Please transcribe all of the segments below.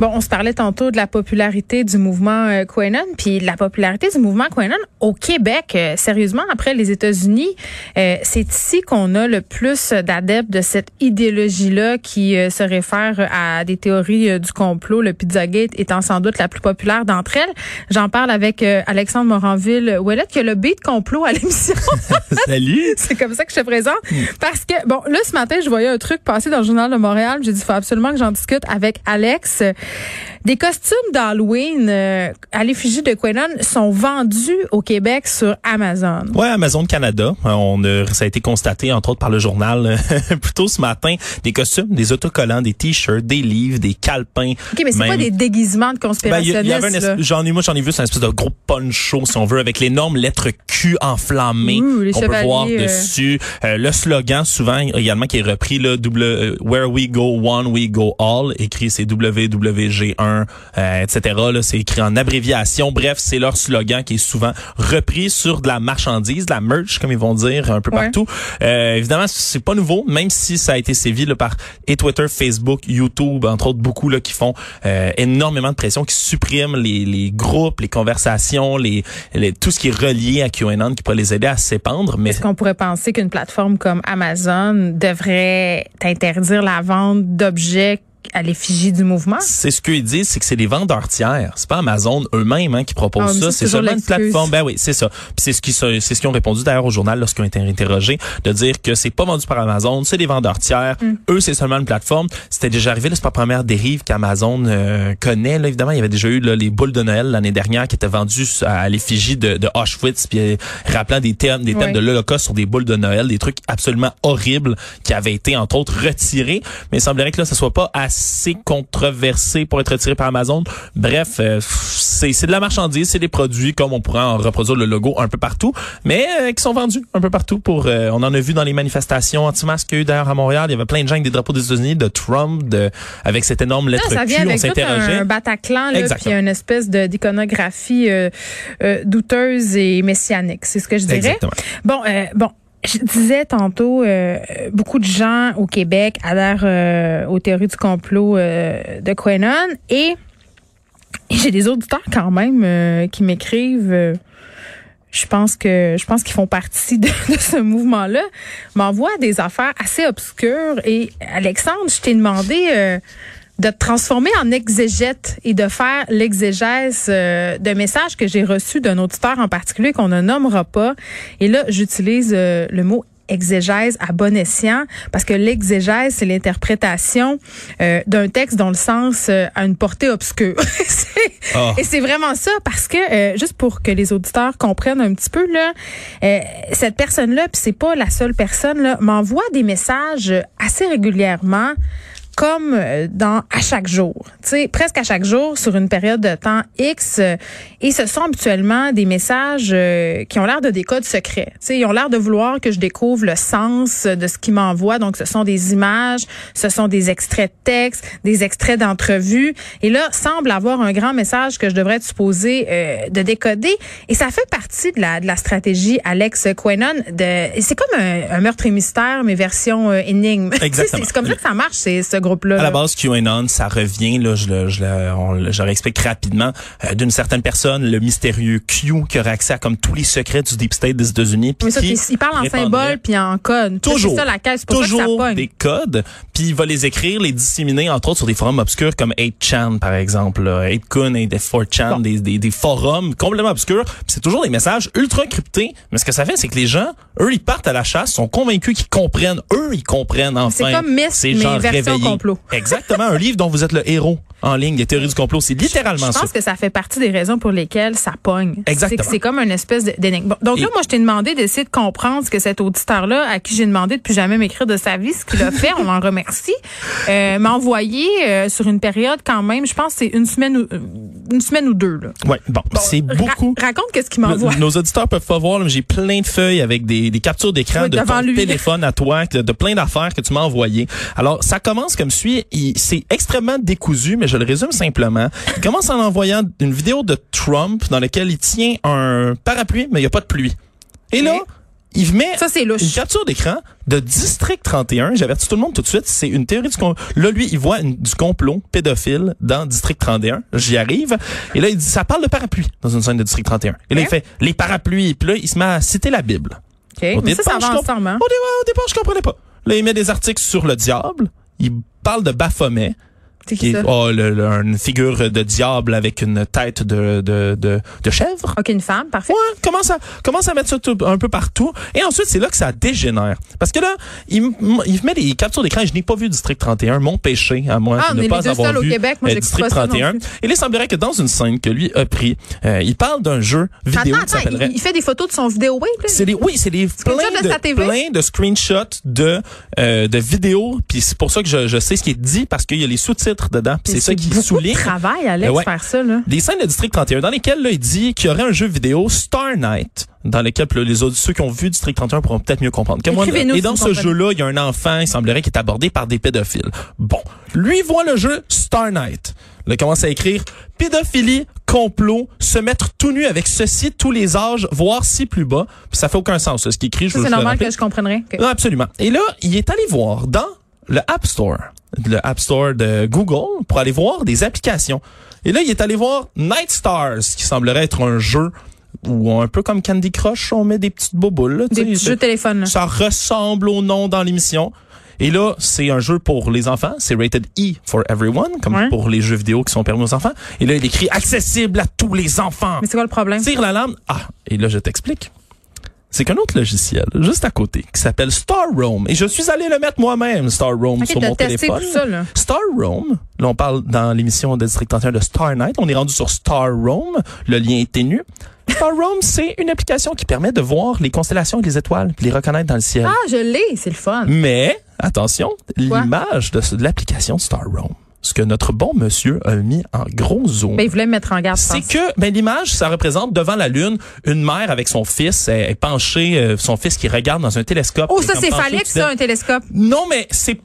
Bon, on se parlait tantôt de la popularité du mouvement euh, Quenon, puis la popularité du mouvement Quenon au Québec. Euh, sérieusement, après les États-Unis, euh, c'est ici qu'on a le plus d'adeptes de cette idéologie-là qui euh, se réfère à des théories du complot. Le Pizzagate étant sans doute la plus populaire d'entre elles. J'en parle avec Alexandre Moranville-Ouellet, qui a le beat complot à l'émission. Salut! c'est comme ça que je te présente. Parce que, bon, là, ce matin, je voyais un truc passer dans le Journal de Montréal. J'ai dit, il faut absolument que j'en discute avec Alex. Des costumes d'Halloween euh, à l'effigie de Quenon sont vendus au Québec sur Amazon. Ouais, Amazon Canada. Euh, on a, ça a été constaté entre autres par le journal euh, plus tôt ce matin. Des costumes, des autocollants, des t-shirts, des livres, des calepins. Ok, mais c'est pas des déguisements de conspirationnistes. j'en ai moi j'en ai vu c'est un espèce de gros poncho si on veut avec l'énorme lettre Q enflammée qu'on peut voir dessus. le slogan souvent également qui est repris là double Where we go one we go all écrit c'est www WG1, euh, etc. C'est écrit en abréviation. Bref, c'est leur slogan qui est souvent repris sur de la marchandise, de la merch, comme ils vont dire un peu partout. Euh, évidemment, c'est pas nouveau, même si ça a été sévi là, par et Twitter, Facebook, YouTube, entre autres beaucoup là qui font euh, énormément de pression, qui suppriment les, les groupes, les conversations, les, les, tout ce qui est relié à QAnon, qui pourrait les aider à s'épandre. Mais est-ce qu'on pourrait penser qu'une plateforme comme Amazon devrait interdire la vente d'objets à l'effigie du mouvement? C'est ce qu'ils disent, c'est que c'est des vendeurs tiers. C'est pas Amazon eux-mêmes hein, qui proposent ah, ça. C'est seulement une plateforme. Ben oui, c'est ça. Puis c'est ce qui c'est ce qu'ils ont répondu d'ailleurs au journal lorsqu'ils ont été interrogés, de dire que c'est pas vendu par Amazon, c'est des vendeurs tiers. Mm. Eux, c'est seulement une plateforme. C'était déjà arrivé, c'est pas la première dérive qu'Amazon euh, connaît. Là, évidemment, il y avait déjà eu là, les boules de Noël l'année dernière qui étaient vendues à, l'effigie de, de Auschwitz, puis euh, rappelant des thèmes, des thèmes de l'Holocauste sur des boules de Noël, des trucs absolument horribles qui avaient été entre autres retirés. Mais il semblerait que là, ça soit pas assez assez controversé pour être retiré par Amazon. Bref, euh, c'est de la marchandise, c'est des produits comme on pourrait en reproduire le logo un peu partout, mais euh, qui sont vendus un peu partout. Pour, euh, on en a vu dans les manifestations anti-masques qu'il y a eu d'ailleurs à Montréal. Il y avait plein de gens avec des drapeaux des États-Unis, de Trump, de, avec cette énorme lettre ça vient avec un Bataclan, là, puis une espèce d'iconographie douteuse et messianique. C'est ce que je dirais. Exactement. Bon, bon, je disais tantôt, euh, beaucoup de gens au Québec adhèrent euh, aux théories du complot euh, de Quenon et, j'ai des auditeurs quand même qui m'écrivent. je pense que je pense qu'ils font partie de, de ce mouvement-là. M'envoient des affaires assez obscures et Alexandre, je t'ai demandé de te transformer en exégète et de faire l'exégèse euh, de messages que j'ai reçus d'un auditeur en particulier qu'on ne nommera pas. Et là, j'utilise euh, le mot exégèse à bon escient parce que l'exégèse c'est l'interprétation euh, d'un texte dont le sens a une portée obscure. Ah. Et c'est vraiment ça parce que juste pour que les auditeurs comprennent un petit peu là cette personne là puis c'est pas la seule personne là m'envoie des messages assez régulièrement comme euh, dans à chaque jour, tu sais, presque à chaque jour sur une période de temps X. Euh, et ce sont habituellement des messages euh, qui ont l'air de des codes secrets. Tu sais, ils ont l'air de vouloir que je découvre le sens de ce qu'ils m'envoient. Donc, ce sont des images, ce sont des extraits de texte, des extraits d'entrevues. Et là, semble avoir un grand message que je devrais être supposé de décoder. Et ça fait partie de la, de la stratégie Alex Quenon. De, c'est comme un, meurtre et mystère, mais version énigme. Exactement. c'est comme ça que ça marche. C'est à la base, QAnon, ça revient, là, je, je, je, réexplique rapidement, euh, d'une certaine personne, le mystérieux Q, qui aurait accès à comme tous les secrets du Deep State des États-Unis. Oui, il parle en symbole puis en code. Toujours. ça la caisse, pour toujours ça des codes, puis il va les écrire, les disséminer, entre autres, sur des forums obscurs comme 8chan, par exemple, 8kun et 4chan, des, des, des, forums complètement obscurs. c'est toujours des messages ultra cryptés. Mais ce que ça fait, c'est que les gens, eux, ils partent à la chasse, sont convaincus qu'ils comprennent. Eux, ils comprennent enfin. C'est comme Miss, mais version Exactement, un livre dont vous êtes le héros. En ligne, des théories du complot. C'est littéralement ça. Je pense que ça fait partie des raisons pour lesquelles ça pogne. Exactement. C'est comme une espèce d'énigme. Donc là, moi, je t'ai demandé d'essayer de comprendre ce que cet auditeur-là, à qui j'ai demandé de plus jamais m'écrire de sa vie, ce qu'il a fait, on l'en remercie, euh, m'a envoyé euh, sur une période quand même, je pense c'est une semaine ou une semaine ou deux. Là. Ouais, bon, c'est beaucoup. raconte qu'est-ce qu'il m'envoie. Nos auditeurs peuvent pas voir, j'ai plein de feuilles avec des, des captures d'écran de ton téléphone à toi, de, plein d'affaires que tu m'as envoyées. Alors, ça commence comme suit. C'est extrêmement décousu, mais je le résume simplement. Il commence en envoyant une vidéo de Trump dans laquelle il tient un parapluie, mais il n'y a pas de pluie. Et là, il met ça, une capture d'écran de District 31. J'avertis tout le monde tout de suite. C'est une théorie du complot. Là, lui, il voit du complot pédophile dans District 31. J'y arrive. Et là, il dit, ça parle de parapluie dans une scène de District 31. Et là, il fait les parapluies. Puis là, il se met à citer la Bible. Mais ça, ça va ensemble, hein? Au départ, je comprenais pas. Là, il met des articles sur le diable. Il parle de Baphomet. C'est qui, ça? Oh, le, une figure de diable avec une tête de, de, de, de chèvre. OK, une femme, parfait. Ouais, commence à, commence à mettre ça tout, un peu partout. Et ensuite, c'est là que ça dégénère. Parce que là, il, il met des captures d'écran. Je n'ai pas vu District 31, mon péché à moi ah, de ne pas avoir vu au Québec. Moi, euh, District 31. Et il semblerait que dans une scène que lui a pris, euh, il parle d'un jeu vidéo attends, qui Il, il, fait des photos de son vidéo web. C'est des, oui, c'est des plein de, plein de screenshots de, euh, de vidéos. Puis c'est pour ça que je, je sais ce qui est dit parce qu'il y a les sous-titres dedans. C'est ça qui souligne. travail, Alex, ouais. faire ça, là. Des scènes de District 31 dans lesquelles, là, il dit qu'il y aurait un jeu vidéo Star Night dans lequel les autres ceux qui ont vu District 31 pourront peut-être mieux comprendre. Que moi, et dans ce jeu-là, il y a un enfant, il semblerait, qui est abordé par des pédophiles. Bon, lui voit le jeu Star Night. Il commence à écrire pédophilie, complot, se mettre tout nu avec ceci tous les âges, voire si plus bas. Puis ça fait aucun sens, ce qui écrit. C'est normal que je comprendrais. Non, absolument. Et là, il est allé voir dans le App Store, le App Store de Google, pour aller voir des applications. Et là, il est allé voir Night Stars, qui semblerait être un jeu où un peu comme Candy Crush, on met des petites boboules. Là, des petits jeux téléphone. Ça ressemble au nom dans l'émission. Et là, c'est un jeu pour les enfants. C'est rated E for everyone, comme pour les jeux vidéo qui sont permis aux enfants. Et là, il écrit accessible à tous les enfants. Mais c'est quoi le problème? Tire la lame. Ah, et là, je t'explique c'est qu'un autre logiciel juste à côté qui s'appelle Star Roam et je suis allé le mettre moi-même Star Roam sur mon téléphone. ça, là. Star Roam, là on parle dans l'émission de District 31 de Star Night, on est rendu sur Star Roam, le lien est ténu. Star Roam, c'est une application qui permet de voir les constellations et les étoiles, puis les reconnaître dans le ciel. Ah, je l'ai, c'est le fun. Mais attention, l'image de, de l'application Star Roam ce que notre bon monsieur a mis en gros zoom. Ben, il voulait mettre en garde. C'est que ben, l'image, ça représente devant la Lune une mère avec son fils, elle est penchée, euh, son fils qui regarde dans un télescope. Oh, ça c'est phallique, ça, un télescope. Non, mais c'est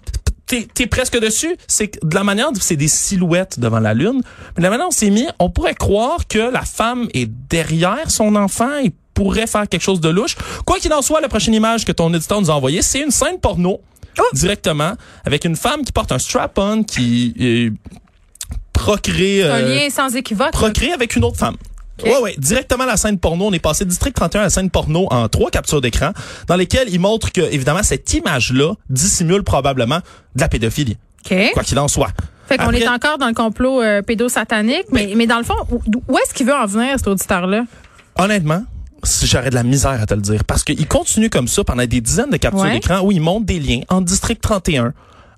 t'es es presque dessus. C'est de la manière, c'est des silhouettes devant la lune. Mais de la manière on s'est mis, on pourrait croire que la femme est derrière son enfant et pourrait faire quelque chose de louche. Quoi qu'il en soit, la prochaine image que ton éditeur nous a envoyée, c'est une scène porno Oh! directement avec une femme qui porte un strap-on qui euh, procrée. un euh, lien sans équivoque. Avec une autre femme. Ouais, ouais, directement à la scène porno. On est passé District 31 à la scène porno en trois captures d'écran, dans lesquelles il montre que, évidemment, cette image-là dissimule probablement de la pédophilie. Quoi qu'il en soit. Fait qu'on est encore dans le complot euh, pédosatanique, mais, mais, dans le fond, où est-ce qu'il veut en venir, cet auditeur-là? Honnêtement, j'aurais de la misère à te le dire. Parce qu'il continue comme ça pendant des dizaines de captures d'écran où il montre des liens en District 31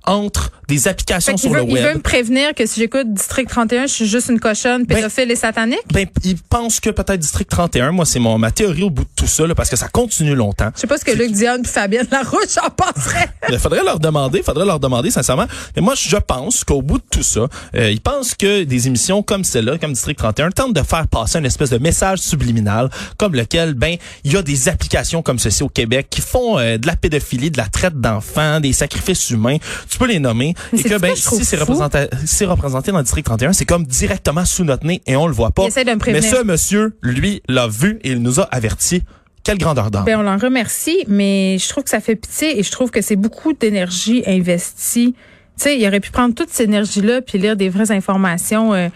entre des applications sur le web. Il veut me prévenir que si j'écoute District 31, je suis juste une cochonne ben, pédophile et satanique? Ben, il pense que peut-être District 31, moi, c'est mon, ma théorie au bout de tout ça, là, parce que ça continue longtemps. Je sais pas ce que Luc Dion et Fabienne Larouche en penseraient. il faudrait leur demander, faudrait leur demander, sincèrement. Mais moi, je pense qu'au bout de tout ça, euh, ils pensent que des émissions comme celle-là, comme District 31, tentent de faire passer une espèce de message subliminal, comme lequel, ben, il y a des applications comme ceci au Québec qui font euh, de la pédophilie, de la traite d'enfants, des sacrifices humains. Tu peux les nommer. Et que, ben, si c'est représenté, si représenté dans le district 31, c'est comme directement sous notre nez et on le voit pas. Mais ce monsieur, lui, l'a vu et il nous a averti. Quelle grandeur d'âme. Ben, on l'en remercie, mais je trouve que ça fait pitié et je trouve que c'est beaucoup d'énergie investie tu sais, il aurait pu prendre toute cette énergie-là puis lire des vraies informations. Euh,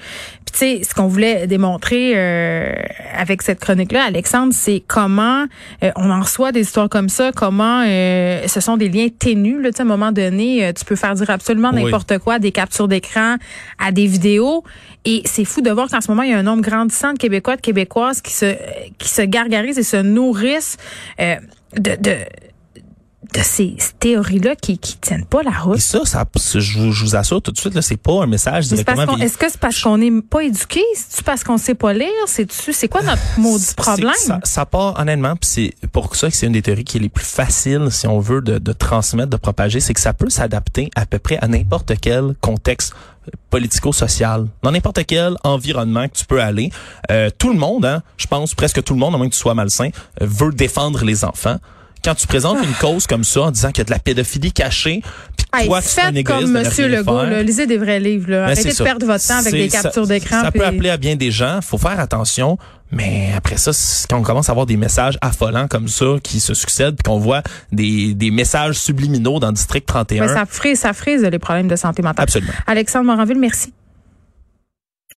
tu sais, ce qu'on voulait démontrer euh, avec cette chronique-là, Alexandre, c'est comment euh, on en reçoit des histoires comme ça, comment ce sont des liens ténus. Là, à un moment donné, tu peux faire dire absolument n'importe quoi, des captures d'écran à des vidéos. Et c'est fou de voir qu'en ce moment, il y a un nombre grandissant de Québécois, de Québécoises qui se qui se gargarisent et se nourrissent de, de de ces théories-là qui qui tiennent pas la route. Et ça, ça je, vous, je vous assure tout de suite, là, c'est pas un message directement. Est-ce que c'est parce qu'on n'est pas éduqué? C'est parce qu'on sait pas lire? C'est c'est quoi notre maudit problème? Ça, ça, part honnêtement, puis c'est pour ça que c'est une des théories qui est les plus faciles, si on veut, de, de transmettre, de propager, c'est que ça peut s'adapter à peu près à n'importe quel contexte politico-social, dans n'importe quel environnement que tu peux aller. Euh, tout le monde, hein, je pense presque tout le monde, à moins que tu sois malsain, euh, veut défendre les enfants quand tu présentes une cause comme ça en disant qu'il y a de la pédophilie cachée, puis toi, tu fais comme Monsieur Legault, là, lisez des vrais livres. Là. Ben, Arrêtez de perdre votre temps avec des captures d'écran. Ça, peut appeler à bien des gens. faut faire attention. Mais après ça, quand on commence à avoir des messages affolants comme ça qui se succèdent, puis qu'on voit des, des messages subliminaux dans le district 31. ça frise, ça frise les problèmes de santé mentale. Absolument. Alexandre Moranville, merci.